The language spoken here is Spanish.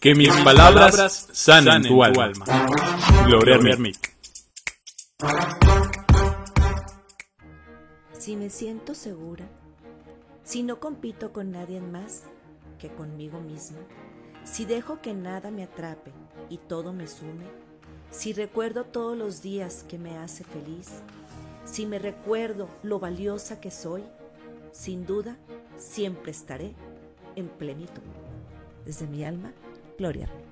Que mis palabras sanen tu alma. Gloria Hermic. Si me siento segura, si no compito con nadie más que conmigo misma, si dejo que nada me atrape y todo me sume, si recuerdo todos los días que me hace feliz, si me recuerdo lo valiosa que soy, sin duda siempre estaré en plenitud. Desde mi alma, Gloria.